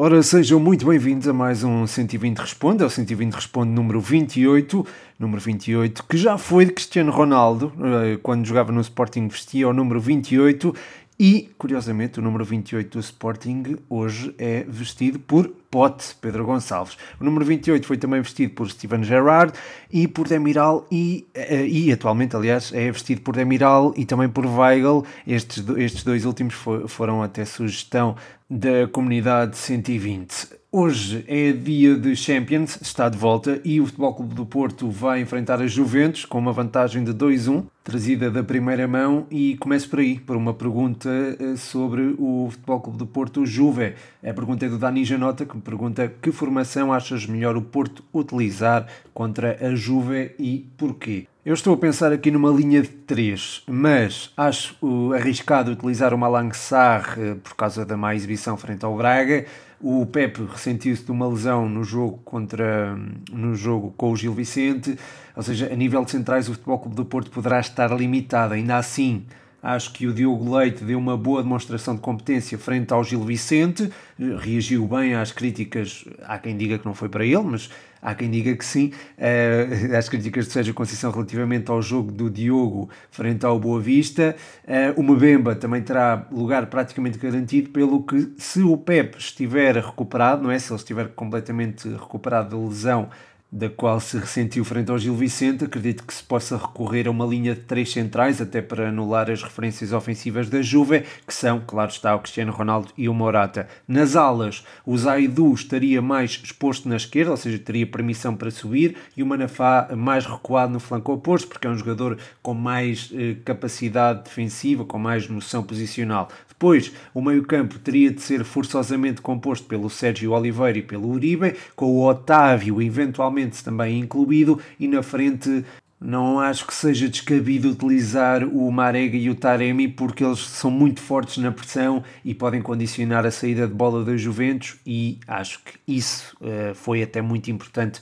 Ora, sejam muito bem-vindos a mais um 120 Responde, é o 120 Responde número 28, número 28, que já foi de Cristiano Ronaldo, eh, quando jogava no Sporting vestia o número 28, e, curiosamente, o número 28 do Sporting hoje é vestido por Pote, Pedro Gonçalves. O número 28 foi também vestido por Steven Gerrard e por Demiral e, eh, e atualmente, aliás, é vestido por Demiral e também por Weigl. Estes, estes dois últimos foram até sugestão da comunidade 120. Hoje é dia de Champions, está de volta e o Futebol Clube do Porto vai enfrentar a Juventus com uma vantagem de 2-1, trazida da primeira mão e começo por aí, por uma pergunta eh, sobre o Futebol Clube do Porto Juve. A pergunta é do Dani Janota, que me pergunta que formação achas melhor o Porto utilizar contra a Juve e porquê? Eu estou a pensar aqui numa linha de 3, mas acho arriscado utilizar uma Langsar eh, por causa da má exibição frente ao Braga. O Pepe ressentiu-se de uma lesão no jogo contra no jogo com o Gil Vicente, ou seja, a nível de centrais o Futebol Clube do Porto poderá estar limitado. Ainda assim, Acho que o Diogo Leite deu uma boa demonstração de competência frente ao Gil Vicente, reagiu bem às críticas. Há quem diga que não foi para ele, mas há quem diga que sim. Uh, às críticas de Sérgio Conceição relativamente ao jogo do Diogo frente ao Boa Vista. Uh, o Mbemba também terá lugar praticamente garantido, pelo que, se o Pep estiver recuperado, não é? Se ele estiver completamente recuperado da lesão da qual se ressentiu frente ao Gil Vicente, acredito que se possa recorrer a uma linha de três centrais, até para anular as referências ofensivas da Juve, que são, claro está, o Cristiano Ronaldo e o Morata. Nas alas, o Zaidu estaria mais exposto na esquerda, ou seja, teria permissão para subir, e o Manafá mais recuado no flanco oposto, porque é um jogador com mais eh, capacidade defensiva, com mais noção posicional. Depois, o meio-campo teria de ser forçosamente composto pelo Sérgio Oliveira e pelo Uribe, com o Otávio eventualmente também incluído, e na frente não acho que seja descabido utilizar o Marega e o Taremi porque eles são muito fortes na pressão e podem condicionar a saída de bola da Juventus e acho que isso uh, foi até muito importante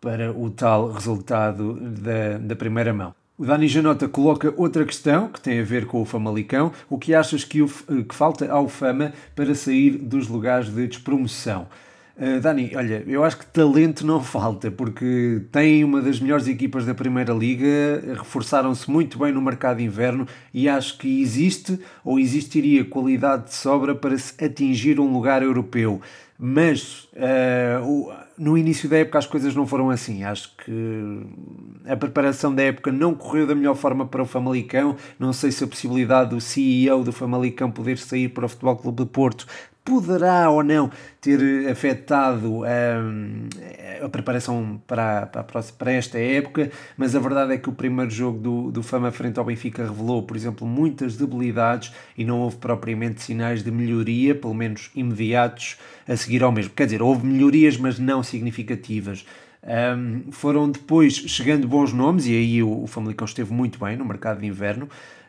para o tal resultado da, da primeira mão. O Dani Janota coloca outra questão que tem a ver com o Famalicão. O que achas que, o, que falta ao Fama para sair dos lugares de despromoção? Uh, Dani, olha, eu acho que talento não falta, porque tem uma das melhores equipas da Primeira Liga, reforçaram-se muito bem no mercado inverno e acho que existe ou existiria qualidade de sobra para se atingir um lugar europeu. Mas uh, o no início da época as coisas não foram assim. Acho que a preparação da época não correu da melhor forma para o Famalicão. Não sei se a possibilidade do CEO do Famalicão poder sair para o Futebol Clube de Porto poderá ou não ter afetado um, a preparação para, para, para, esta época, mas a verdade é que o primeiro jogo do, do Fama frente ao Benfica revelou, por exemplo, muitas debilidades e não houve propriamente sinais de melhoria, pelo menos imediatos, a seguir ao mesmo. Quer dizer, houve melhorias, mas não significativas. Um, foram depois chegando bons nomes, e aí o, o Famalicão esteve muito bem no mercado de inverno.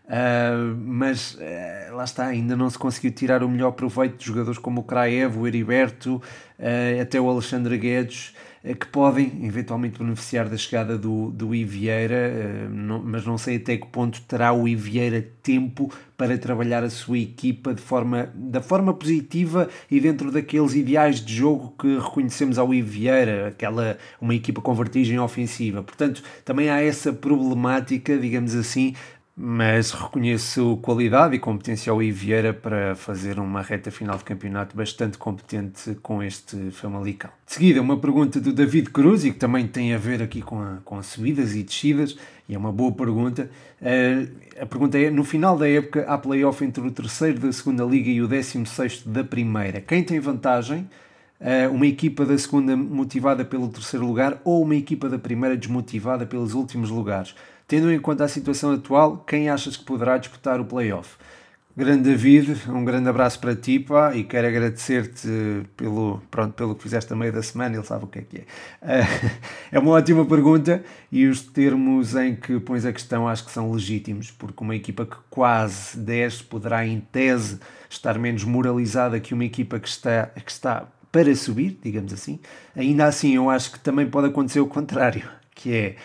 Uh, mas uh, lá está, ainda não se conseguiu tirar o melhor proveito de jogadores como o Kraev, o Heriberto, uh, até o Alexandre Guedes, que podem eventualmente beneficiar da chegada do, do Ivieira, mas não sei até que ponto terá o Ivieira tempo para trabalhar a sua equipa de forma, da forma positiva e dentro daqueles ideais de jogo que reconhecemos ao Ivieira, aquela, uma equipa com vertigem ofensiva. Portanto, também há essa problemática, digamos assim, mas reconheço qualidade e competência ao Ivieira para fazer uma reta final de campeonato bastante competente com este Famalicão. De seguida, uma pergunta do David Cruz, e que também tem a ver aqui com, a, com as subidas e descidas, e é uma boa pergunta. Uh, a pergunta é: no final da época, há playoff entre o terceiro da segunda Liga e o décimo sexto da primeira. Quem tem vantagem? Uh, uma equipa da segunda motivada pelo terceiro lugar ou uma equipa da primeira desmotivada pelos últimos lugares? Tendo em conta a situação atual, quem achas que poderá disputar o playoff? Grande David, um grande abraço para ti pá, e quero agradecer-te pelo, pronto, pelo que fizeste a meio da semana, ele sabe o que é que é. Uh, é uma ótima pergunta e os termos em que pões a questão acho que são legítimos, porque uma equipa que quase 10 poderá, em tese, estar menos moralizada que uma equipa que está, que está para subir, digamos assim. Ainda assim, eu acho que também pode acontecer o contrário, que é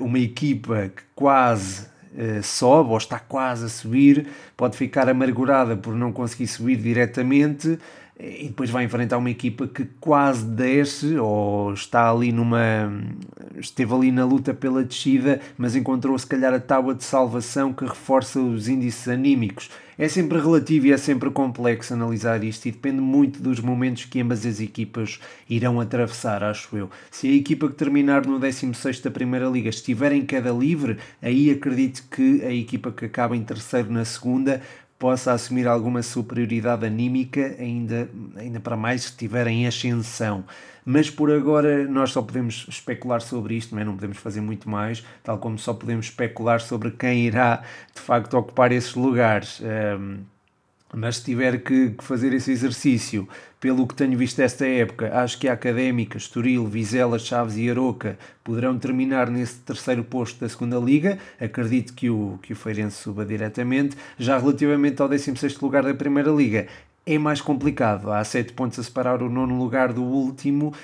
uma equipa que quase uh, sobe ou está quase a subir, pode ficar amargurada por não conseguir subir diretamente e depois vai enfrentar uma equipa que quase desce ou está ali numa esteve ali na luta pela descida, mas encontrou se calhar a tábua de salvação que reforça os índices anímicos. É sempre relativo e é sempre complexo analisar isto e depende muito dos momentos que ambas as equipas irão atravessar, acho eu. Se a equipa que terminar no 16 da Primeira Liga estiver em queda livre, aí acredito que a equipa que acaba em terceiro na segunda possa assumir alguma superioridade anímica, ainda, ainda para mais se estiver em ascensão. Mas por agora nós só podemos especular sobre isto, não, é? não podemos fazer muito mais, tal como só podemos especular sobre quem irá de facto ocupar esses lugares. Um, mas se tiver que, fazer esse exercício, pelo que tenho visto esta época, acho que a Académica, Estoril, Vizela, Chaves e Aroca poderão terminar nesse terceiro posto da segunda Liga. Acredito que o, que o Feirense suba diretamente. Já relativamente ao 16 lugar da Primeira Liga, é mais complicado. Há 7 pontos a separar o nono lugar do último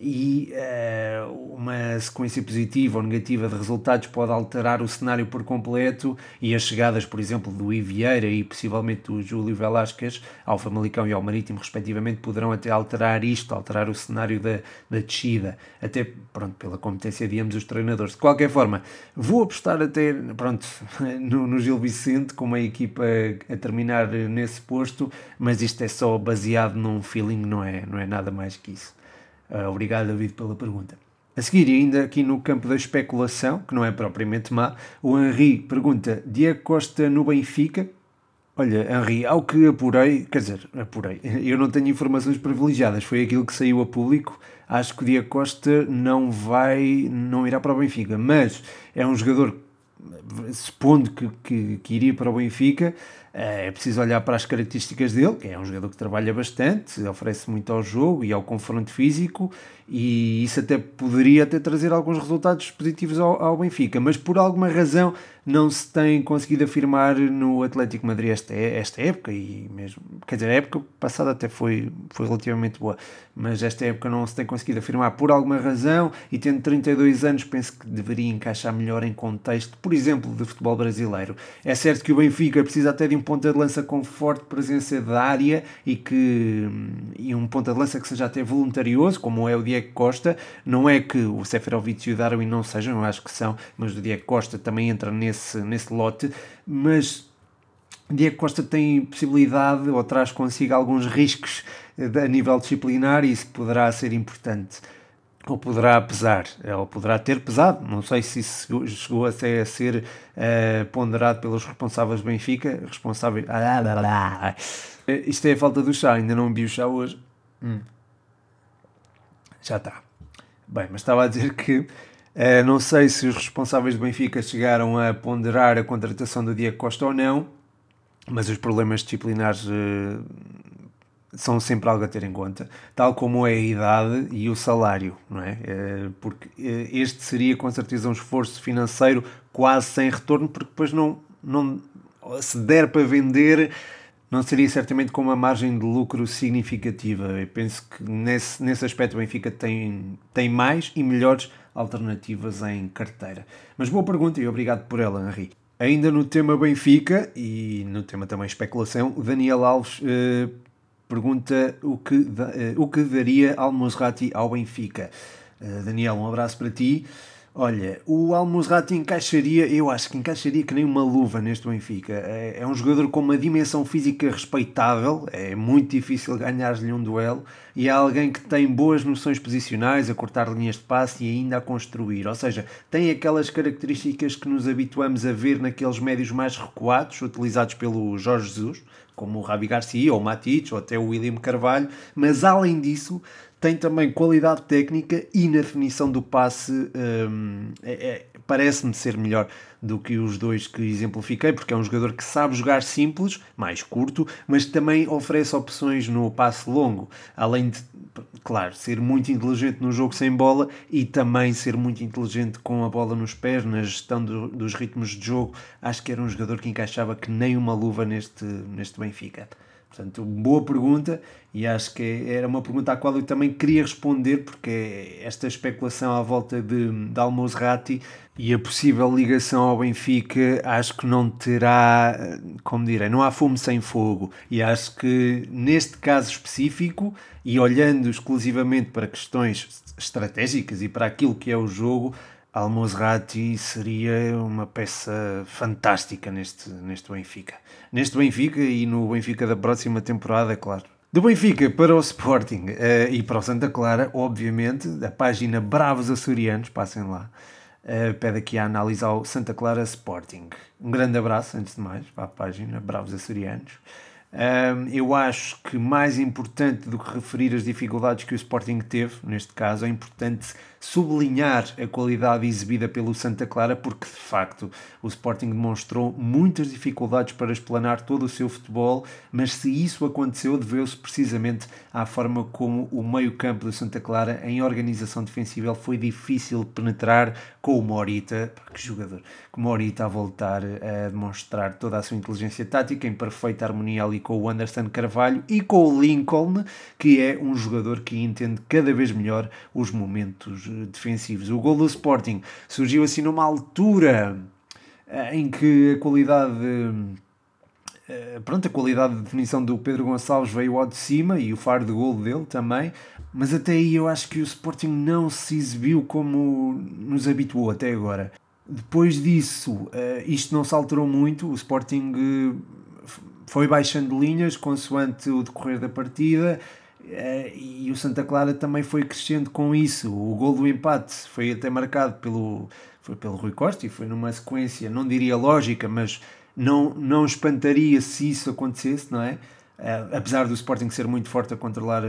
e uh, uma sequência positiva ou negativa de resultados pode alterar o cenário por completo e as chegadas, por exemplo, do Ivieira e possivelmente do Júlio Velasquez ao Famalicão e ao Marítimo, respectivamente, poderão até alterar isto, alterar o cenário da, da descida, até pronto, pela competência de ambos os treinadores. De qualquer forma, vou apostar até pronto, no, no Gil Vicente com uma equipa a terminar nesse posto, mas isto é só baseado num feeling, não é, não é nada mais que isso. Uh, obrigado, David, pela pergunta. A seguir, ainda aqui no campo da especulação, que não é propriamente má, o Henri pergunta: Diego Costa no Benfica? Olha, Henri, ao que apurei, quer dizer, apurei, eu não tenho informações privilegiadas, foi aquilo que saiu a público. Acho que o Diego Costa não vai, não irá para o Benfica, mas é um jogador, supondo que, que, que iria para o Benfica, eh, é preciso olhar para as características dele, que é um jogador que trabalha bastante, oferece muito ao jogo e ao confronto físico, e isso até poderia até trazer alguns resultados positivos ao, ao Benfica, mas por alguma razão não se tem conseguido afirmar no Atlético Madrid esta, esta época, e mesmo, quer dizer, a época passada até foi, foi relativamente boa, mas esta época não se tem conseguido afirmar por alguma razão, e tendo 32 anos penso que deveria encaixar melhor em contexto, por exemplo, de futebol brasileiro. É certo que o Benfica precisa até de um ponta de lança com forte presença da área e, que, e um ponta de lança que seja até voluntarioso, como é o Diego Costa, não é que o Seferovic e o Darwin não sejam, eu acho que são, mas o Diego Costa também entra nesse nesse, lote, mas Diego Costa tem possibilidade ou traz consigo alguns riscos a nível disciplinar e isso poderá ser importante ou poderá pesar, ou poderá ter pesado, não sei se isso chegou até a ser uh, ponderado pelos responsáveis do Benfica, responsáveis... Ah, Isto é a falta do chá, ainda não vi o chá hoje. Hum. Já está. Bem, mas estava a dizer que Uh, não sei se os responsáveis do Benfica chegaram a ponderar a contratação do Diego Costa ou não, mas os problemas disciplinares uh, são sempre algo a ter em conta, tal como é a idade e o salário, não é? Uh, porque este seria com certeza um esforço financeiro quase sem retorno, porque depois não, não se der para vender não seria certamente com uma margem de lucro significativa. Eu penso que nesse, nesse aspecto o Benfica tem, tem mais e melhores alternativas em carteira. Mas boa pergunta e obrigado por ela, Henri. Ainda no tema Benfica e no tema também especulação, Daniel Alves eh, pergunta o que, eh, o que daria Al-Musrati ao Benfica. Eh, Daniel, um abraço para ti. Olha, o Almozrati encaixaria, eu acho que encaixaria que nem uma luva neste Benfica. É, é um jogador com uma dimensão física respeitável, é muito difícil ganhar-lhe um duelo, e é alguém que tem boas noções posicionais, a cortar linhas de passe e ainda a construir. Ou seja, tem aquelas características que nos habituamos a ver naqueles médios mais recuados, utilizados pelo Jorge Jesus, como o Rabi Garcia, ou o Matic, ou até o William Carvalho, mas além disso tem também qualidade técnica e na definição do passe hum, é, é, parece-me ser melhor do que os dois que exemplifiquei, porque é um jogador que sabe jogar simples, mais curto, mas também oferece opções no passe longo, além de, claro, ser muito inteligente no jogo sem bola e também ser muito inteligente com a bola nos pés, na gestão do, dos ritmos de jogo. Acho que era um jogador que encaixava que nem uma luva neste, neste Benfica. Portanto, boa pergunta e acho que era uma pergunta à qual eu também queria responder, porque esta especulação à volta de, de Almozrati e a possível ligação ao Benfica, acho que não terá, como direi, não há fumo sem fogo. E acho que neste caso específico, e olhando exclusivamente para questões estratégicas e para aquilo que é o jogo, Almozrati seria uma peça fantástica neste, neste Benfica. Neste Benfica e no Benfica da próxima temporada, claro. Do Benfica para o Sporting uh, e para o Santa Clara, obviamente, a página Bravos Açorianos, passem lá, uh, pede aqui a análise ao Santa Clara Sporting. Um grande abraço, antes de mais, para a página Bravos Açorianos. Um, eu acho que mais importante do que referir as dificuldades que o Sporting teve, neste caso, é importante sublinhar a qualidade exibida pelo Santa Clara, porque de facto o Sporting demonstrou muitas dificuldades para explanar todo o seu futebol, mas se isso aconteceu, deveu-se precisamente à forma como o meio-campo do Santa Clara, em organização defensiva, foi difícil penetrar com o Morita, que jogador, o Morita a voltar a demonstrar toda a sua inteligência tática em perfeita harmonia ali com o Anderson Carvalho e com o Lincoln, que é um jogador que entende cada vez melhor os momentos defensivos. O gol do Sporting surgiu assim numa altura eh, em que a qualidade eh, pronto, a qualidade de definição do Pedro Gonçalves veio ao de cima e o faro de gol dele também, mas até aí eu acho que o Sporting não se exibiu como nos habituou até agora. Depois disso, eh, isto não se alterou muito, o Sporting foi baixando linhas consoante o decorrer da partida, e o Santa Clara também foi crescendo com isso. O gol do empate foi até marcado pelo, foi pelo Rui Costa e foi numa sequência, não diria lógica, mas não, não espantaria se isso acontecesse, não é? Uh, apesar do Sporting ser muito forte a controlar uh,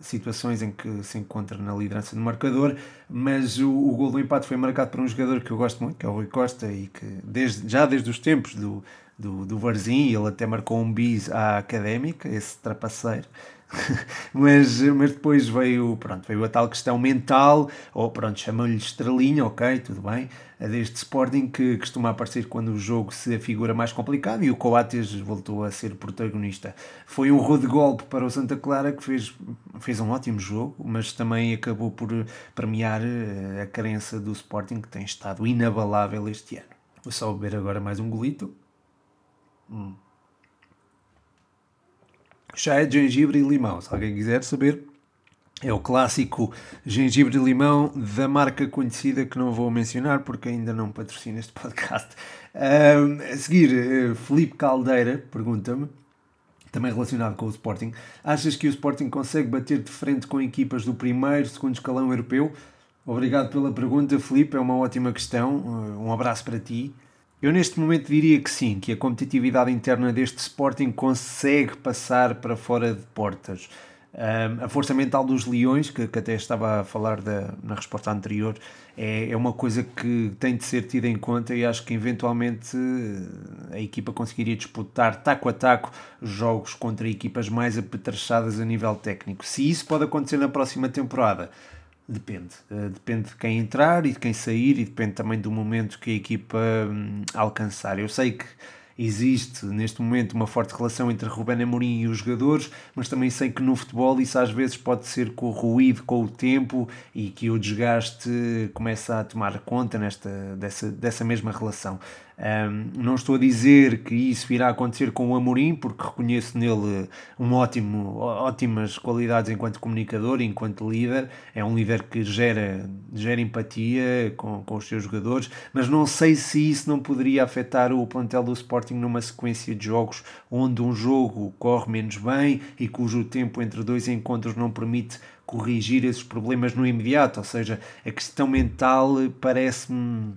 situações em que se encontra na liderança do marcador, mas o, o gol do empate foi marcado por um jogador que eu gosto muito, que é o Rui Costa, e que desde, já desde os tempos do, do, do Varzim, ele até marcou um bis à Académica, esse trapaceiro, mas, mas depois veio, pronto, veio a tal questão mental, ou pronto, chamam-lhe estrelinha, ok, tudo bem, deste Sporting que costuma aparecer quando o jogo se afigura mais complicado e o Coates voltou a ser protagonista. Foi um rude golpe para o Santa Clara que fez, fez um ótimo jogo, mas também acabou por premiar eh, a crença do Sporting que tem estado inabalável este ano. Vou só beber agora mais um golito. Hum chá é de gengibre e limão. Se alguém quiser saber, é o clássico gengibre e limão da marca conhecida que não vou mencionar porque ainda não patrocina este podcast. Um, a seguir, eh, Felipe Caldeira pergunta-me, também relacionado com o Sporting, achas que o Sporting consegue bater de frente com equipas do primeiro, segundo escalão europeu? Obrigado pela pergunta, Felipe, é uma ótima questão. Um abraço para ti. Eu neste momento diria que sim, que a competitividade interna deste Sporting consegue passar para fora de portas. Um, a força mental dos Leões, que, que até estava a falar da, na resposta anterior, é, é uma coisa que tem de ser tida em conta e acho que eventualmente a equipa conseguiria disputar taco a taco jogos contra equipas mais apetrechadas a nível técnico. Se isso pode acontecer na próxima temporada, Depende. Uh, depende de quem entrar e de quem sair e depende também do momento que a equipa um, alcançar. Eu sei que existe neste momento uma forte relação entre Rubén Amorim e os jogadores, mas também sei que no futebol isso às vezes pode ser corroído com o tempo e que o desgaste começa a tomar conta nesta, dessa, dessa mesma relação. Um, não estou a dizer que isso irá acontecer com o Amorim, porque reconheço nele um ótimo, ótimas qualidades enquanto comunicador, enquanto líder. É um líder que gera, gera empatia com, com os seus jogadores, mas não sei se isso não poderia afetar o plantel do Sporting numa sequência de jogos onde um jogo corre menos bem e cujo tempo entre dois encontros não permite corrigir esses problemas no imediato. Ou seja, a questão mental parece-me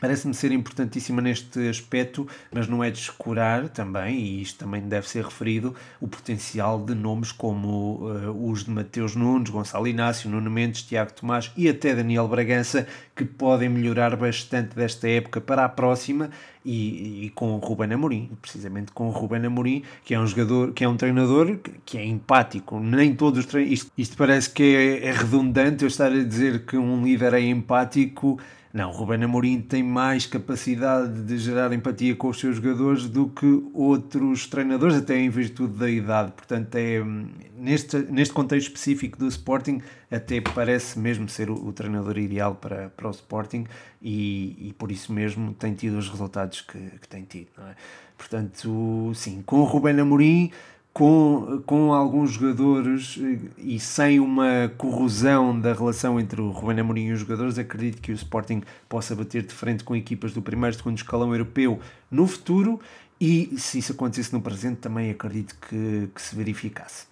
Parece-me ser importantíssima neste aspecto, mas não é descurar também, e isto também deve ser referido, o potencial de nomes como uh, os de Mateus Nunes, Gonçalo Inácio, Nuno Mendes, Tiago Tomás e até Daniel Bragança, que podem melhorar bastante desta época para a próxima e, e, com o Ruben Amorim, precisamente com o Ruben Amorim, que é um jogador, que é um treinador que é empático. Nem todos os treinadores. Isto, isto, parece que é, é redundante eu estar a dizer que um líder é empático Não, o Ruben Amorim tem mais capacidade de gerar empatia com os seus jogadores do que outros treinadores, até em virtude da idade. Portanto, é, neste, neste contexto específico do Sporting, até parece mesmo ser o, o treinador ideal para, para o Sporting e, e, por isso mesmo tem tido os resultados que, que tem tido. É? Portanto, sim, com o Ruben Amorim com, com alguns jogadores eh, e sem uma corrosão da relação entre o Ruben Amorim e os jogadores, acredito que o Sporting possa bater de frente com equipas do primeiro e segundo escalão europeu no futuro e se isso acontecesse no presente também acredito que, que se verificasse.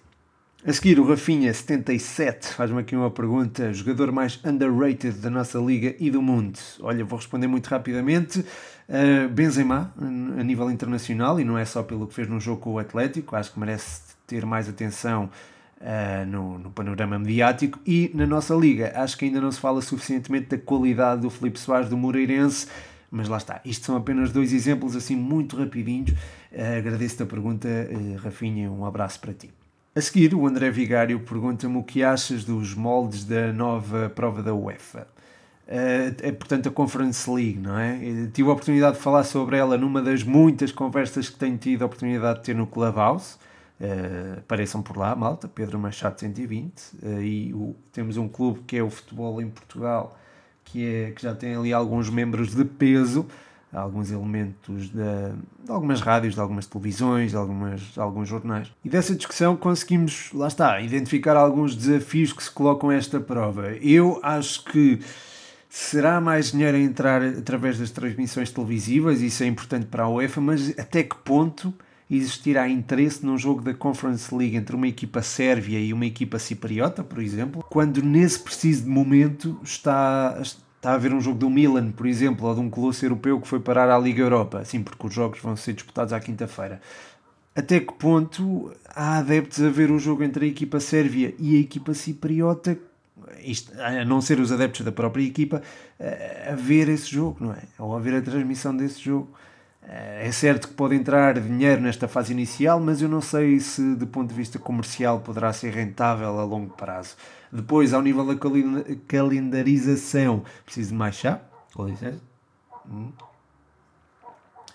A seguir, o Rafinha77 faz-me aqui uma pergunta: jogador mais underrated da nossa liga e do mundo? Olha, vou responder muito rapidamente. Uh, Benzema, a nível internacional, e não é só pelo que fez no jogo com o Atlético, acho que merece ter mais atenção uh, no, no, panorama mediático. E na nossa liga, acho que ainda não se fala suficientemente da qualidade do Felipe Soares do Moreirense. Mas lá está, isto são apenas dois exemplos assim muito rapidinhos. Uh, Agradeço-te a pergunta, Rafinha, um abraço para ti. A seguir, o André Vigário pergunta-me o que achas dos moldes da nova prova da UEFA. Uh, é, portanto, a Conference League, não é? Eu tive a oportunidade de falar sobre ela numa das muitas conversas que tenho tido a oportunidade de ter no Clubhouse. Uh, apareçam por lá, malta, Pedro Machado 120. Uh, e o, temos um clube que é o Futebol em Portugal, que, é, que já tem ali alguns membros de peso alguns elementos de, de, algumas rádios, de algumas televisões, de, algumas, de alguns jornais. E dessa discussão conseguimos, lá está, identificar alguns desafios que se colocam a esta prova. Eu acho que será mais dinheiro a entrar através das transmissões televisivas, isso é importante para a UEFA, mas até que ponto existirá interesse num jogo da Conference League entre uma equipa sérvia e uma equipa cipriota, por exemplo, quando nesse preciso momento está está a haver um jogo do Milan, por exemplo, ou de um colosso europeu que foi parar à Liga Europa, assim, porque os jogos vão ser disputados à quinta-feira. Até que ponto há adeptos a ver o jogo entre a equipa sérvia e a equipa cipriota, isto, a não ser os adeptos da própria equipa, a ver esse jogo, não é? Ou a ver a transmissão desse jogo. É certo que pode entrar dinheiro nesta fase inicial, mas eu não sei se, do ponto de vista comercial, poderá ser rentável a longo prazo. Depois, ao nível da calendarização, preciso de mais chá? Com licença. Hum.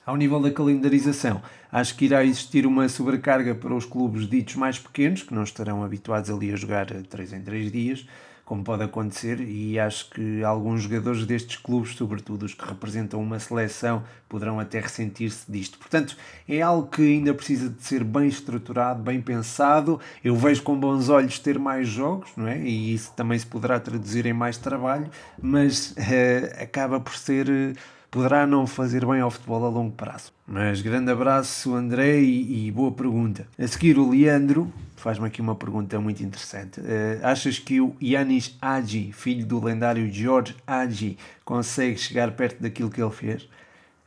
Ao nível da calendarização, acho que irá existir uma sobrecarga para os clubes ditos mais pequenos, que não estarão habituados ali a jogar 3 em 3 dias como pode acontecer, e acho que alguns jogadores destes clubes, sobretudo os que representam uma seleção, poderão até ressentir-se disto. Portanto, é algo que ainda precisa de ser bem estruturado, bem pensado. Eu vejo com bons olhos ter mais jogos, não é? E isso também se poderá traduzir em mais trabalho, mas uh, acaba por ser. Uh, poderá não fazer bem ao futebol a longo prazo. Mas grande abraço, André, e, e boa pergunta. A seguir, o Leandro faz-me aqui uma pergunta muito interessante. Uh, achas que o Yanis Agi, filho do lendário George Agi, consegue chegar perto daquilo que ele fez?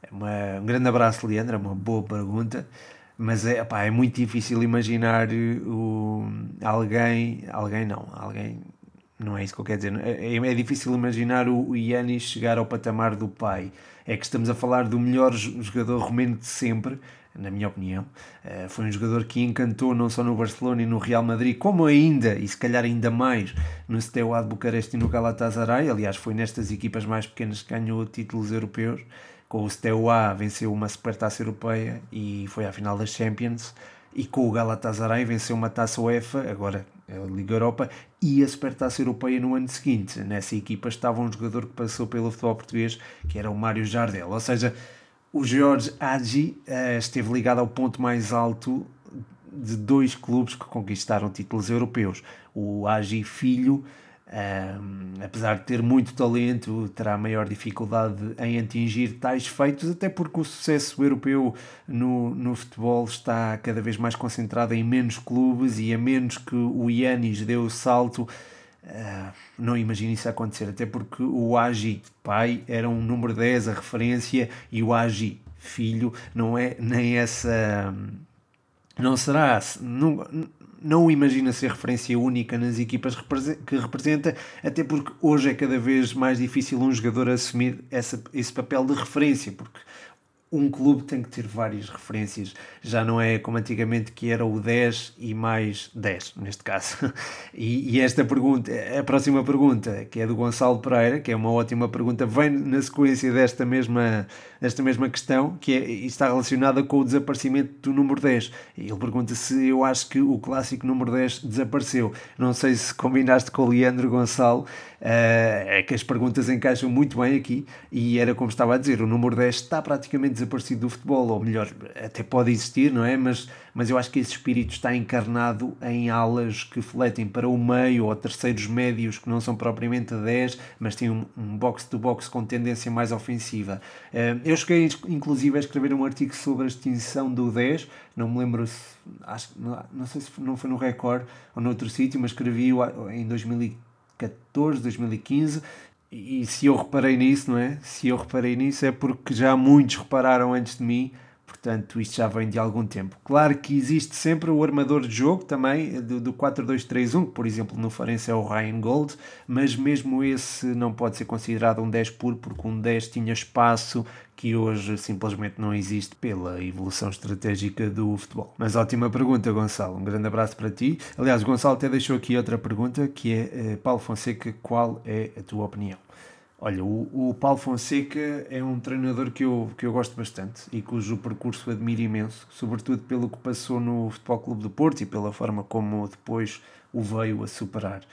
É uma, um grande abraço, Leandro, é uma boa pergunta. Mas é, é muito difícil imaginar o, alguém, alguém não, alguém, não é isso que eu quero dizer. É, é difícil imaginar o, o Yanis chegar ao patamar do pai é que estamos a falar do melhor jogador romeno de sempre, na minha opinião. Uh, foi um jogador que encantou não só no Barcelona e no Real Madrid, como ainda, e se calhar ainda mais, no Steaua de Bucareste e no Galatasaray. Aliás, foi nestas equipas mais pequenas que ganhou títulos europeus. Com o Steaua venceu uma Supertaça Europeia e foi à final das Champions. E com o Galatasaray venceu uma taça UEFA, agora a Liga Europa, e a Supertaça Europeia no ano seguinte. Nessa equipa estava um jogador que passou pelo futebol português, que era o Mário Jardel. Ou seja, o Jorge Agi uh, esteve ligado ao ponto mais alto de dois clubes que conquistaram títulos europeus. O Agi Filho um, apesar de ter muito talento, terá maior dificuldade em atingir tais feitos, até porque o sucesso europeu no, no futebol está cada vez mais concentrado em menos clubes e a menos que o Yanis dê o salto. Uh, não imagino isso acontecer, até porque o Agi pai era um número 10, a referência, e o Agi filho não é nem essa. Não será. Não imagina ser referência única nas equipas que representa, até porque hoje é cada vez mais difícil um jogador assumir essa, esse papel de referência, porque um clube tem que ter várias referências. Já não é como antigamente que era o 10 e mais 10, neste caso. E, e, esta pergunta, a próxima pergunta, que é do Gonçalo Pereira, que é uma ótima pergunta, vem na sequência desta mesma, desta mesma questão, que é, está relacionada com o desaparecimento do número 10. Ele pergunta se eu acho que o clássico número 10 desapareceu. Não sei se combinaste com o Leandro Gonçalo, Uh, é que as perguntas encaixam muito bem aqui e era como estava a dizer, o número 10 está praticamente desaparecido do futebol, ou melhor, até pode existir, não é? Mas, mas eu acho que esse espírito está encarnado em alas que fletem para o meio ou terceiros médios que não são propriamente 10, mas têm um, um box-to-box com tendência mais ofensiva. Uh, eu cheguei inclusive a escrever um artigo sobre a extinção do 10, não me lembro se, acho, não, não sei se não foi no Record ou noutro sítio, mas escrevi em 2015 2014, 2015. E se eu reparei nisso, não é? Se eu reparei nisso é porque já muitos repararam antes de mim, portanto isto já vem de algum tempo. Claro que existe sempre o armador de jogo também, do, do 4-2-3-1, que por exemplo no Farense é o Ryan Gold, mas mesmo esse não pode ser considerado um 10 puro, porque um 10 tinha espaço que hoje simplesmente não existe pela evolução estratégica do futebol. Mas ótima pergunta, Gonçalo. Um grande abraço para ti. Aliás, Gonçalo até deixou aqui outra pergunta que é eh, Paulo Fonseca, qual é a tua opinião? Olha, o, o, Paulo Fonseca é um treinador que eu, que eu gosto bastante e cujo percurso admiro imenso, sobretudo pelo que passou no Futebol Clube do Porto e pela forma como depois o veio a superar.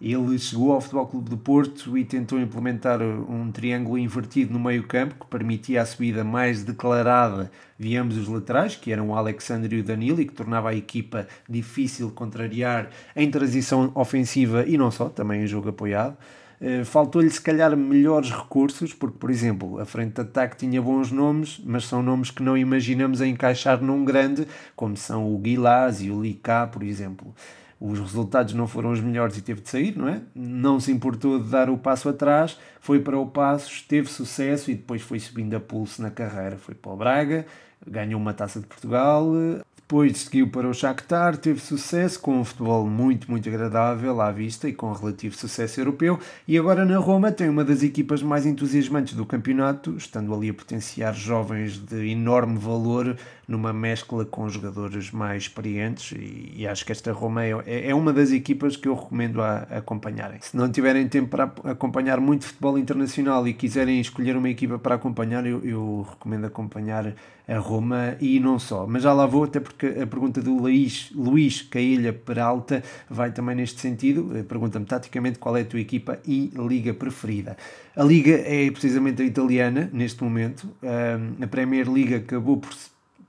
Ele chegou ao Futebol Clube do Porto e tentou implementar um triângulo invertido no meio-campo que permitia a subida mais declarada via ambos os laterais, que eram o Alexandre e o Danilo, e que tornava a equipa difícil de contrariar em transição ofensiva e não só, também em jogo apoiado. Eh, faltou-lhe se calhar melhores recursos, porque, por exemplo, a frente de ataque tinha bons nomes, mas são nomes que não imaginamos a encaixar num grande, como são o Guilás e o Licá, por exemplo os resultados não foram os melhores e teve de sair, não é? Não se importou de dar o passo atrás, foi para o Passos, teve sucesso e depois foi subindo a pulso na carreira. Foi para o Braga, ganhou uma taça de Portugal, depois seguiu para o Shakhtar, teve sucesso com um futebol muito, muito agradável à vista e com relativo sucesso europeu. E agora na Roma tem uma das equipas mais entusiasmantes do campeonato, estando ali a potenciar jovens de enorme valor numa mescla com jogadores mais experientes. E, e acho que esta Roma é, é, é uma das equipas que eu recomendo a, a acompanharem. Se não tiverem tempo para acompanhar muito futebol internacional e quiserem escolher uma equipa para acompanhar, eu, eu recomendo acompanhar a Roma e não só. Mas já lá vou, até porque a pergunta do Luís, Luís Cailha Peralta vai também neste sentido. Pergunta-me taticamente qual é a tua equipa e liga preferida. A liga é precisamente a italiana neste momento. A Premier League acabou por,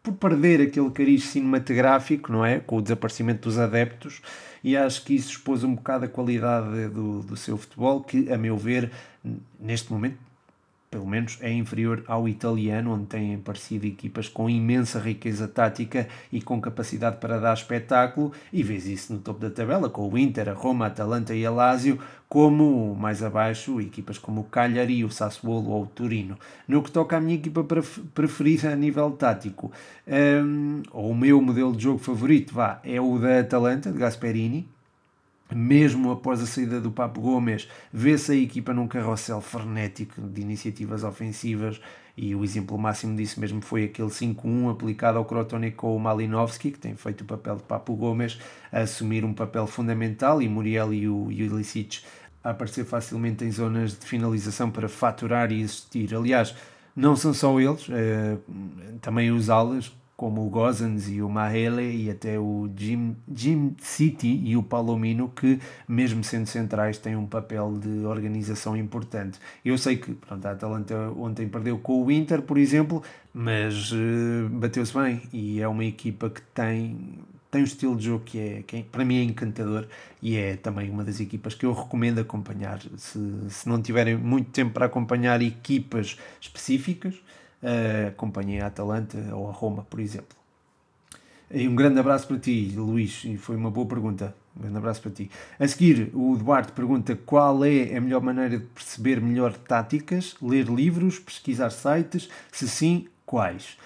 por perder aquele cariz cinematográfico, não é? Com o desaparecimento dos adeptos e acho que isso expôs um bocado a qualidade do, do seu futebol, que, a meu ver, neste momento pelo menos é inferior ao italiano, onde têm aparecido equipas com imensa riqueza tática e com capacidade para dar espetáculo, e vês isso no topo da tabela, com o Inter, a Roma, a Atalanta e a Lazio, como mais abaixo equipas como o Cagliari, o Sassuolo ou o Turino. No que toca à minha equipa preferida a nível tático, um, ou o meu modelo de jogo favorito, vá, é o da Atalanta, de Gasperini, mesmo após a saída do Papo Gomes, vê-se a equipa num carrossel frenético de iniciativas ofensivas e o exemplo máximo disso mesmo foi aquele 5-1 aplicado ao Crotone com o Malinovski, que tem feito o papel de Papo Gomes, a assumir um papel fundamental e Muriel e o Ilicic a aparecer facilmente em zonas de finalização para faturar e existir. Aliás, não são só eles, eh, também os alas, como o Gozans e o Mahele e até o Jim, Jim City e o Palomino, que, mesmo sendo centrais, têm um papel de organização importante. Eu sei que pronto, a Atalanta ontem perdeu com o Inter, por exemplo, mas uh, bateu-se bem e é uma equipa que tem, tem um estilo de jogo que, é, que é, para mim é encantador e é também uma das equipas que eu recomendo acompanhar. Se, se não tiverem muito tempo para acompanhar equipas específicas, a Atalanta ou a Roma, por exemplo. E um grande abraço para ti, Luís, e foi uma boa pergunta. Um grande abraço para ti. A seguir, o Duarte pergunta qual é a melhor maneira de perceber melhor táticas, ler livros, pesquisar sites, se sim, quais?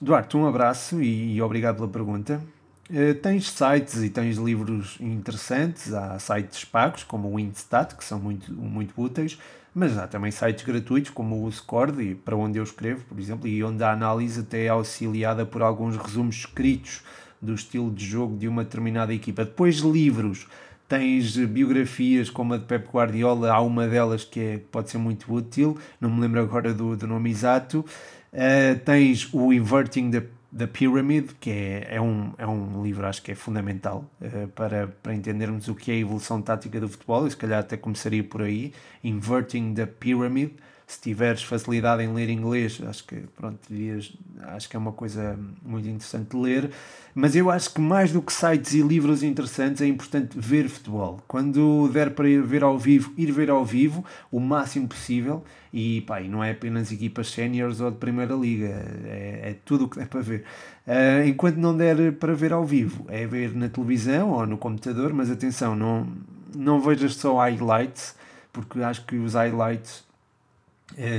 Duarte, um abraço e, obrigado pela pergunta. Uh, tens sites e tens livros interessantes, há sites pagos como o Windstat, que são muito, muito úteis, mas há também sites gratuitos como o Scord, para onde eu escrevo, por exemplo, e onde a análise até é auxiliada por alguns resumos escritos do estilo de jogo de uma determinada equipa. Depois livros, tens biografias como a de Pep Guardiola, há uma delas que é, pode ser muito útil, não me lembro agora do, do nome exato. Uh, tens o Inverting the, the Pyramid, que é, é, um, é um livro, acho que é fundamental uh, para, para entendermos o que é a evolução tática do futebol, e se calhar até começaria por aí. Inverting the Pyramid se tiveres facilidade em ler inglês, acho que pronto, dirias, acho que é uma coisa muito interessante de ler. Mas eu acho que mais do que sites e livros interessantes é importante ver futebol. Quando der para ir ver ao vivo, ir ver ao vivo o máximo possível. E, pá, e não é apenas equipas séniores ou de Primeira Liga, é, é tudo o que é para ver. Uh, enquanto não der para ver ao vivo, é ver na televisão ou no computador, mas atenção, não, não vejas só highlights, porque acho que os highlights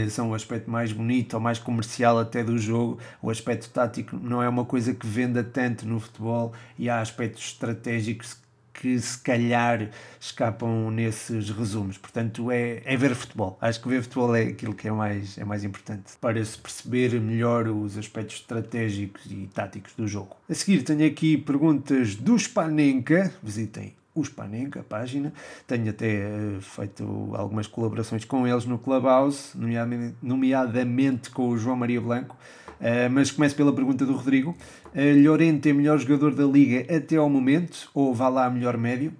são o aspecto mais bonito ou mais comercial até do jogo. O aspecto tático não é uma coisa que venda tanto no futebol e há aspectos estratégicos que se calhar escapam nesses resumos. Portanto, é, é ver futebol. Acho que ver futebol é aquilo que é mais, é mais importante para se perceber melhor os aspectos estratégicos e táticos do jogo. A seguir, tenho aqui perguntas do Spanenka. Visitem os Panenka, a página. Tenho até uh, feito algumas colaborações com eles no Clubhouse, nomeadamente, nomeadamente com o João Maria Blanco. Uh, mas começo pela pergunta do Rodrigo. Uh, Llorente é melhor jogador da Liga até ao momento ou vá lá melhor médio?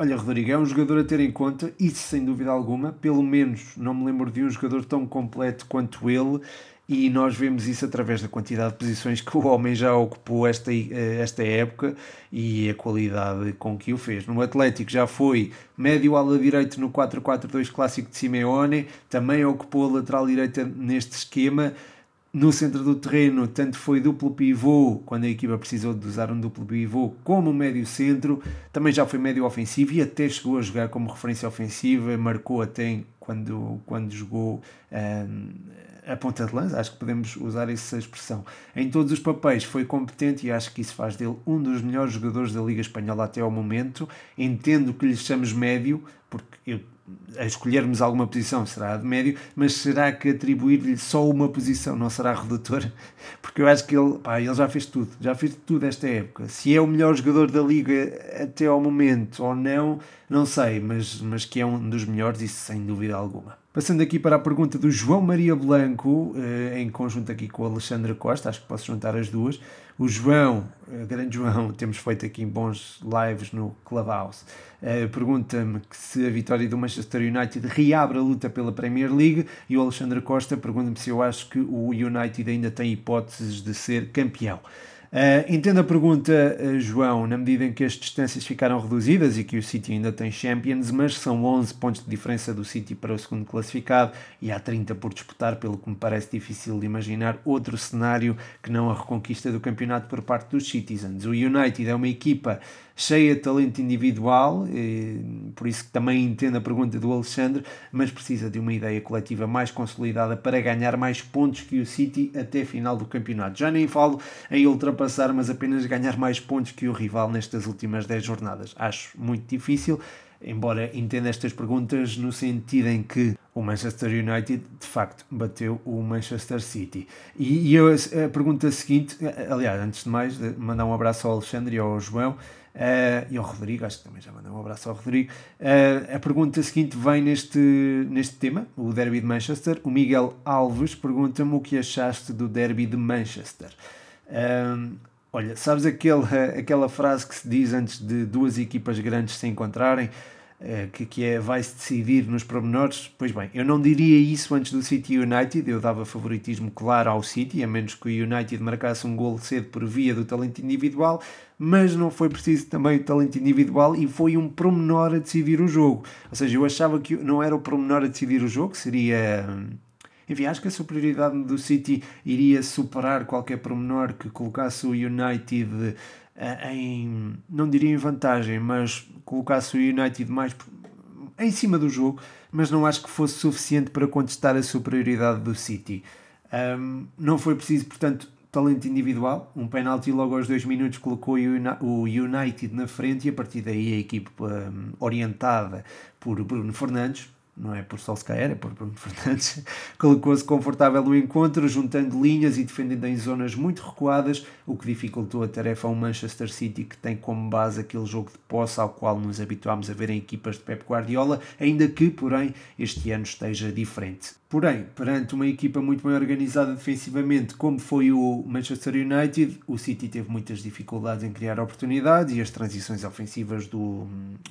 Olha, Rodrigo, é um jogador a ter em conta, isso sem dúvida alguma. Pelo menos não me lembro de um jogador tão completo quanto ele e nós vemos isso através da quantidade de posições que o homem já ocupou esta, eh, esta época e a qualidade com que o fez. No Atlético já foi médio ala direito no 4-4-2 clássico de Simeone, também ocupou a lateral direita neste esquema. No centro do terreno, tanto foi duplo pivô, quando a equipa precisou de usar um duplo pivô, como médio centro. Também já foi médio ofensivo e até chegou a jogar como referência ofensiva, marcou até quando, quando jogou um, a ponta de lança, acho que podemos usar essa expressão. Em todos os papéis foi competente e acho que isso faz dele um dos melhores jogadores da Liga Espanhola até ao momento. Entendo que lhe chamamos médio, porque eu, a escolhermos alguma posição será a de médio, mas será que atribuir-lhe só uma posição não será redutor? Porque eu acho que ele, pá, ele já fez tudo, já fez tudo esta época. Se é o melhor jogador da Liga até ao momento ou não, não sei, mas, mas que é um dos melhores, isso sem dúvida alguma. Passando aqui para a pergunta do João Maria Blanco, eh, em conjunto aqui com a Alexandra Costa, acho que posso juntar as duas. O João, eh, grande João, temos feito aqui bons lives no Clubhouse, eh, pergunta-me se a vitória do Manchester United reabre a luta pela Premier League e o Alexandre Costa pergunta-me se eu acho que o United ainda tem hipóteses de ser campeão. Uh, entendo a pergunta, uh, João, na medida em que as distâncias ficaram reduzidas e que o City ainda tem Champions, mas são 11 pontos de diferença do City para o segundo classificado e há 30 por disputar, pelo que me parece difícil de imaginar outro cenário que não a reconquista do campeonato por parte dos Citizens. O United é uma equipa cheia de talento individual, por isso que também entendo a pergunta do Alexandre, mas precisa de uma ideia coletiva mais consolidada para ganhar mais pontos que o City até final do campeonato. Já nem falo em ultrapassar, mas apenas ganhar mais pontos que o rival nestas últimas 10 jornadas. Acho muito difícil, embora entenda estas perguntas no sentido em que o Manchester United de facto bateu o Manchester City. E, e eu, a pergunta seguinte, aliás, antes de mais, mandar um abraço ao Alexandre e ao João. Uh, e ao Rodrigo, acho que também já mandei um abraço ao Rodrigo. Uh, a pergunta seguinte vem neste, neste tema, o Derby de Manchester. O Miguel Alves pergunta-me o que achaste do Derby de Manchester. Uh, olha, sabes aquele, aquela frase que se diz antes de duas equipas grandes se encontrarem? Eh, que, que é vai-se decidir nos pormenores. Pois bem, eu não diria isso antes do City United, eu dava favoritismo claro ao City, a menos que o United marcasse um gol cedo por via do talento individual, mas não foi preciso também o talento individual e foi um promenor a decidir o jogo. Ou seja, eu achava que não era o promenor a decidir o jogo, seria. Enfim, acho que a superioridade do City iria superar qualquer promenor que colocasse o United em, não diria em vantagem, mas colocasse o United mais em cima do jogo, mas não acho que fosse suficiente para contestar a superioridade do City. Um, não foi preciso, portanto, talento individual. Um penalti logo aos dois minutos colocou o United na frente e a partir daí a equipe um, orientada por Bruno Fernandes não é por Solskjaer, é por Bruno Fernandes, colocou-se confortável no encontro, juntando linhas e defendendo em zonas muito recuadas, o que dificultou a tarefa ao Manchester City, que tem como base aquele jogo de posse ao qual nos habituámos a ver em equipas de Pep Guardiola, ainda que, porém, este ano esteja diferente. Porém, perante uma equipa muito bem organizada defensivamente, como foi o Manchester United, o City teve muitas dificuldades em criar oportunidades e as transições ofensivas do,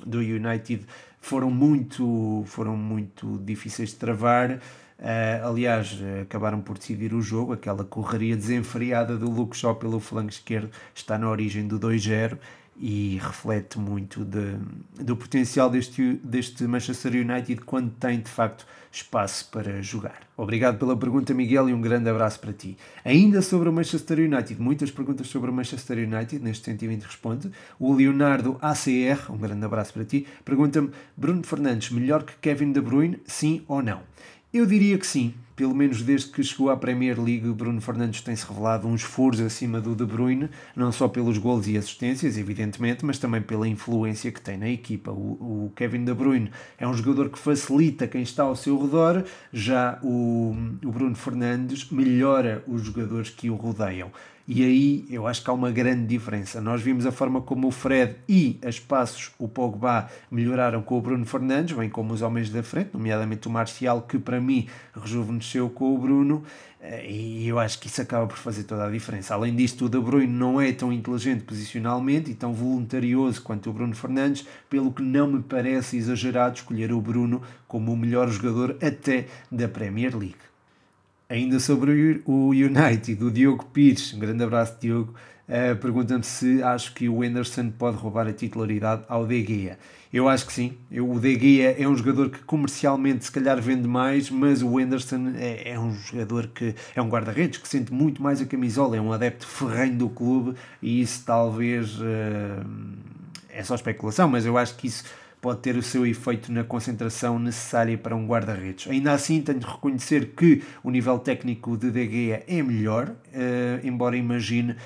do United foram muito, foram muito difíceis de travar. Uh, aliás, acabaram por decidir o jogo. Aquela correria desenfreada do Luke Shaw pelo flanco esquerdo está na origem do 2-0 e reflete muito de, do potencial deste, deste Manchester United quando tem de facto espaço para jogar. Obrigado pela pergunta, Miguel, e um grande abraço para ti. Ainda sobre o Manchester United, muitas perguntas sobre o Manchester United, neste 120 responde. O Leonardo ACR, um grande abraço para ti, pergunta-me: Bruno Fernandes, melhor que Kevin De Bruyne, sim ou não? Eu diria que sim, pelo menos desde que chegou à Premier League, Bruno Fernandes tem-se revelado uns furos acima do De Bruyne, não só pelos gols e assistências, evidentemente, mas também pela influência que tem na equipa. O, o, Kevin De Bruyne é um jogador que facilita quem está ao seu redor, já o, o Bruno Fernandes melhora os jogadores que o rodeiam. E aí eu acho que há uma grande diferença. Nós vimos a forma como o Fred e, a espaços, o Pogba melhoraram com o Bruno Fernandes, bem como os homens da frente, nomeadamente o Marcial, que para mim rejuvenesceu com o Bruno, eh, e eu acho que isso acaba por fazer toda a diferença. Além disto, o De Bruyne não é tão inteligente posicionalmente e tão voluntarioso quanto o Bruno Fernandes, pelo que não me parece exagerado escolher o Bruno como o melhor jogador até da Premier League. Ainda sobre o United, o Diogo Pires, um grande abraço, Diogo, uh, pergunta-me se acho que o Anderson pode roubar a titularidade ao De Gea. Eu acho que sim. Eu, o De Gea é um jogador que comercialmente se calhar vende mais, mas o Anderson é, é um jogador que é um guarda-redes que sente muito mais a camisola, é um adepto ferrenho do clube e isso talvez uh, é só especulação, mas eu acho que isso pode ter o seu efeito na concentração necessária para um guarda-redes. Ainda assim, tenho de reconhecer que o nível técnico de De Gea é melhor, uh, embora imagine,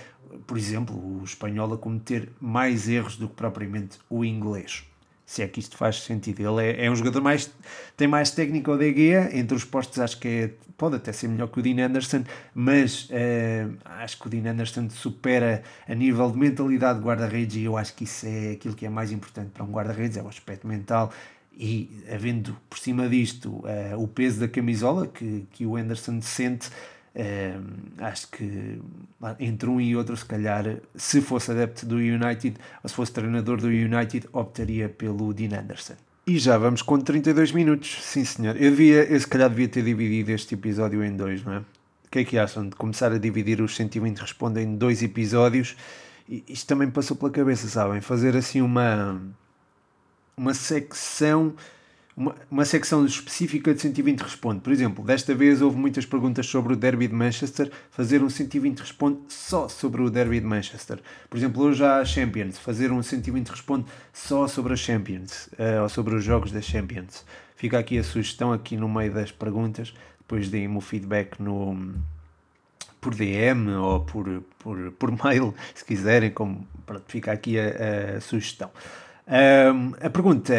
por exemplo, o espanhol a cometer mais erros do que propriamente o inglês se é que isto faz sentido. Ele é, é um jogador mais. tem mais técnica ao DG, entre os postos acho que é, pode até ser melhor que o Dean Anderson, mas uh, acho que o Dean Anderson supera a nível de mentalidade de guarda-redes e eu acho que isso é aquilo que é mais importante para um guarda-redes, é o aspecto mental. E havendo por cima disto uh, o peso da camisola que, que o Anderson sente, acho que entre um e outro, se calhar, se fosse adepto do United ou se fosse treinador do United, optaria pelo Dean Anderson. E já vamos com 32 minutos, sim senhor. Eu, devia, eu se calhar devia ter dividido este episódio em dois, não é? O que é que acham de começar a dividir os 120 Responde em dois episódios? Isto também passou pela cabeça, sabem? Fazer assim uma, uma secção uma, uma secção específica de 120 Responde. Por exemplo, desta vez houve muitas perguntas sobre o Derby de Manchester, fazer um 120 Responde só sobre o Derby de Manchester. Por exemplo, hoje há a Champions, fazer um 120 Responde só sobre a Champions, uh, ou sobre os jogos da Champions. Fica aqui a sugestão, aqui no meio das perguntas, depois deem-me o feedback no, por DM ou por, por, por mail, se quiserem, como, pronto, fica aqui a, a sugestão. Um, a pergunta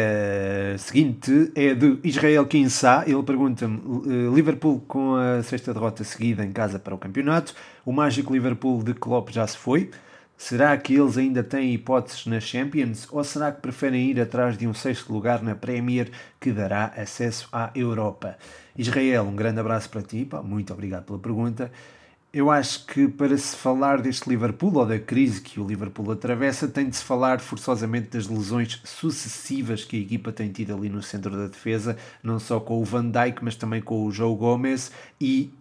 seguinte é de Israel Kinsá. Ele pergunta-me: eh, Liverpool com a sexta derrota seguida em casa para o campeonato. O mágico Liverpool de Klopp já se foi. Será que eles ainda têm hipóteses na Champions ou será que preferem ir atrás de um sexto lugar na Premier que dará acesso à Europa? Israel, um grande abraço para ti, pá, muito obrigado pela pergunta. Eu acho que para se falar deste Liverpool ou da crise que o Liverpool atravessa, tem de se falar forçosamente das lesões sucessivas que a equipa tem tido ali no centro da defesa, não só com o Van Dijk, mas também com o Joe Gomez e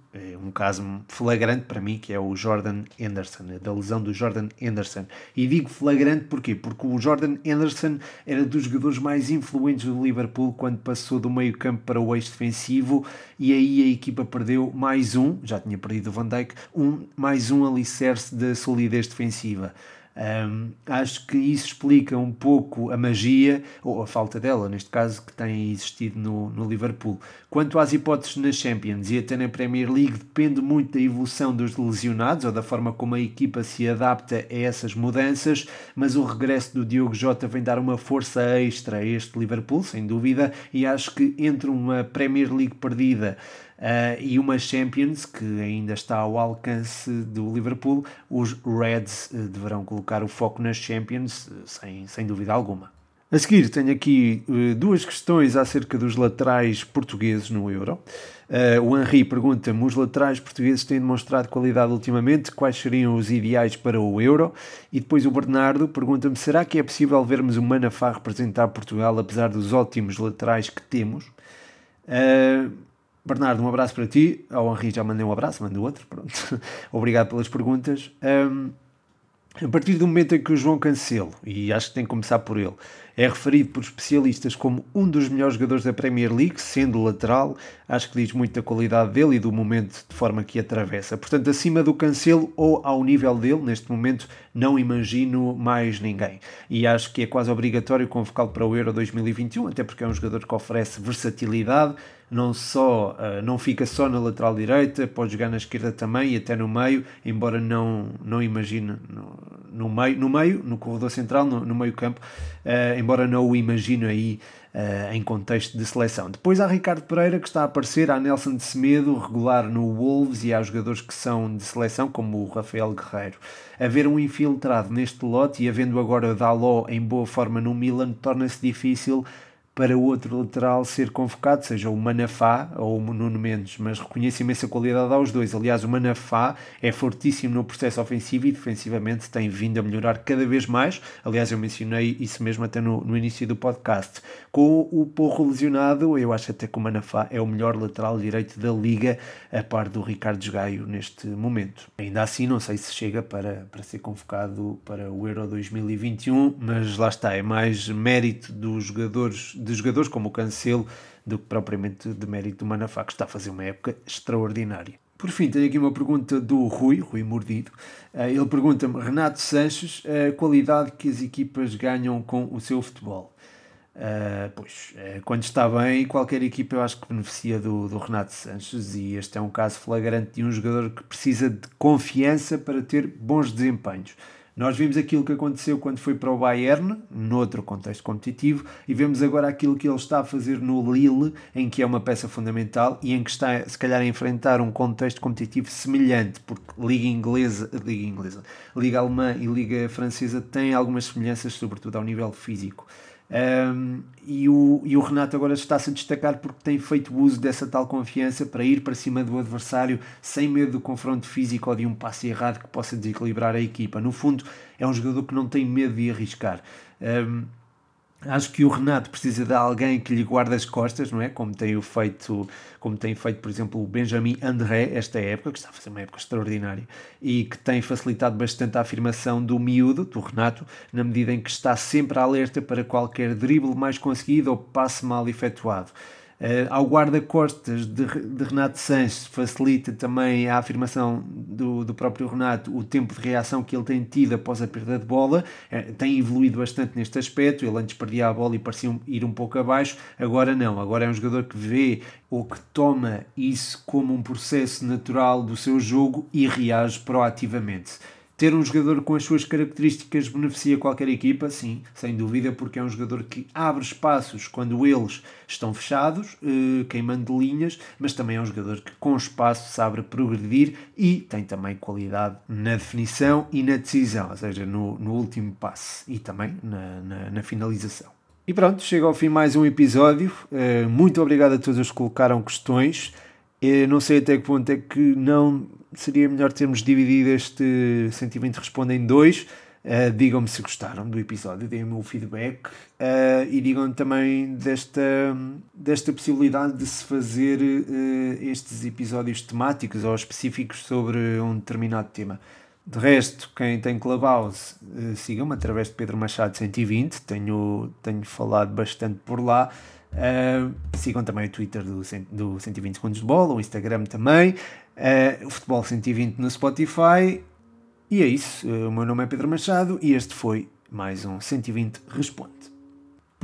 um caso flagrante para mim, que é o Jordan Anderson, da lesão do Jordan Anderson. E digo flagrante porquê? Porque o Jordan Anderson era dos jogadores mais influentes do Liverpool quando passou do meio campo para o eixo defensivo e aí a equipa perdeu mais um, já tinha perdido o Van Dijk, um, mais um alicerce da solidez defensiva. Um, acho que isso explica um pouco a magia, ou a falta dela, neste caso, que tem existido no, no Liverpool. Quanto às hipóteses nas Champions e até na Premier League, depende muito da evolução dos lesionados ou da forma como a equipa se adapta a essas mudanças, mas o regresso do Diogo Jota vem dar uma força extra a este Liverpool, sem dúvida, e acho que entre uma Premier League perdida Uh, e uma Champions que ainda está ao alcance do Liverpool, os Reds uh, deverão colocar o foco nas Champions, uh, sem, sem dúvida alguma. A seguir, tenho aqui duas questões acerca dos laterais portugueses no Euro. o Henri pergunta-me: os laterais portugueses têm demonstrado qualidade ultimamente? Quais seriam os ideais para o Euro? E depois o Bernardo pergunta-me: será que é possível vermos o Manafá representar Portugal apesar dos ótimos laterais que temos? Bernardo, um abraço para ti. Ao Henri já mandei um abraço, mandei outro. Pronto. Obrigado pelas perguntas. Um, a partir do momento em que o João Cancelo, e acho que tem que começar por ele, é referido por especialistas como um dos melhores jogadores da Premier League, sendo lateral, acho que diz muito da qualidade dele e do momento de forma que atravessa. Portanto, acima do Cancelo ou ao nível dele, neste momento, não imagino mais ninguém. E acho que é quase obrigatório convocá-lo para o Euro 2021, até porque é um jogador que oferece versatilidade, não só uh, não fica só na lateral direita, pode jogar na esquerda também e até no meio, embora não, não imagine no, no meio, no meio, no corredor central, no, no meio campo, uh, embora não o imagine aí uh, em contexto de seleção. Depois há Ricardo Pereira que está a aparecer, há Nelson de Semedo, regular no Wolves e há jogadores que são de seleção, como o Rafael Guerreiro. Haver um infiltrado neste lote e havendo agora Daló em boa forma no Milan torna-se difícil para o outro lateral ser convocado, seja o Manafá ou o Nuno Mendes, mas reconheço imensa qualidade aos dois. Aliás, o Manafá é fortíssimo no processo ofensivo e defensivamente tem vindo a melhorar cada vez mais. Aliás, eu mencionei isso mesmo até no, no início do podcast. Com o Porro lesionado, eu acho até que o Manafá é o melhor lateral direito da liga, a par do Ricardo Gaio neste momento. Ainda assim, não sei se chega para, para ser convocado para o Euro 2021, mas lá está, é mais mérito dos jogadores de jogadores como o Cancelo do que propriamente de mérito do Manafá, que está a fazer uma época extraordinária. Por fim, tenho aqui uma pergunta do Rui, Rui Mordido. Eh, ele pergunta-me, Renato Sanches, a qualidade que as equipas ganham com o seu futebol. Uh, pois, uh, quando está bem, qualquer equipa eu acho que beneficia do, do Renato Sanches e este é um caso flagrante de um jogador que precisa de confiança para ter bons desempenhos. Nós vimos aquilo que aconteceu quando foi para o Bayern, noutro contexto competitivo, e vemos agora aquilo que ele está a fazer no Lille, em que é uma peça fundamental e em que está, se calhar, a enfrentar um contexto competitivo semelhante, porque Liga Inglesa, Liga Inglesa, Liga Alemã e Liga Francesa têm algumas semelhanças, sobretudo ao nível físico. Um, e, o, e o Renato agora está-se a destacar porque tem feito uso dessa tal confiança para ir para cima do adversário sem medo do confronto físico ou de um passe errado que possa desequilibrar a equipa. No fundo, é um jogador que não tem medo de arriscar. Um, Acho que o Renato precisa de alguém que lhe guarde as costas, não é? Como tem feito, como tem feito, por exemplo, o Benjamin André esta época, que está a fazer uma época extraordinária e que tem facilitado bastante a afirmação do miúdo, do Renato, na medida em que está sempre alerta para qualquer drible mais conseguido ou passe mal efetuado. Uh, ao guarda-costas de, de, Renato Sanches facilita também a afirmação do, do próprio Renato, o tempo de reação que ele tem tido após a perda de bola, uh, tem evoluído bastante neste aspecto, ele antes perdia a bola e parecia ir um pouco abaixo, agora não, agora é um jogador que vê ou que toma isso como um processo natural do seu jogo e reage proativamente. Ter um jogador com as suas características beneficia qualquer equipa? Sim, sem dúvida, porque é um jogador que abre espaços quando eles estão fechados, eh, queimando linhas, mas também é um jogador que com espaço sabe progredir e tem também qualidade na definição e na decisão, ou seja, no, no último passe e também na, na, na finalização. E pronto, chega ao fim mais um episódio. Eh, muito obrigado a todos os que colocaram questões. Eu não sei até que ponto é que não seria melhor termos dividido este sentimento responde em dois. Uh, digam-me se gostaram do episódio, deem-me o feedback uh, e digam-me também desta, desta possibilidade de se fazer uh, estes episódios temáticos ou específicos sobre um determinado tema. De resto, quem tem Clubhouse, sigam-me através de Pedro Machado 120, tenho, tenho falado bastante por lá. Uh, sigam também o Twitter do, do 120 Segundos de Bola, o Instagram também, uh, o Futebol 120 no Spotify E é isso, o meu nome é Pedro Machado e este foi mais um 120 Responde.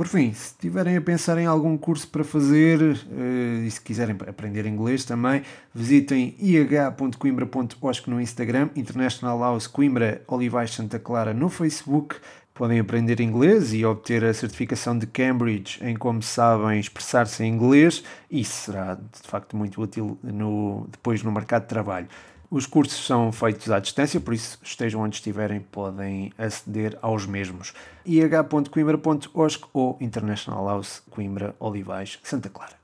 Por fim, se tiverem a pensar em algum curso para fazer uh, e se quiserem aprender inglês também, visitem ih.coimbra.osc no Instagram, International House Coimbra Olivais Santa Clara no Facebook. Podem aprender inglês e obter a certificação de Cambridge em como sabem expressar-se em inglês. Isso será de facto muito útil no, depois no mercado de trabalho. Os cursos são feitos à distância, por isso estejam onde estiverem, podem aceder aos mesmos. ih.coimbra.osc ou International House Coimbra Olivais Santa Clara.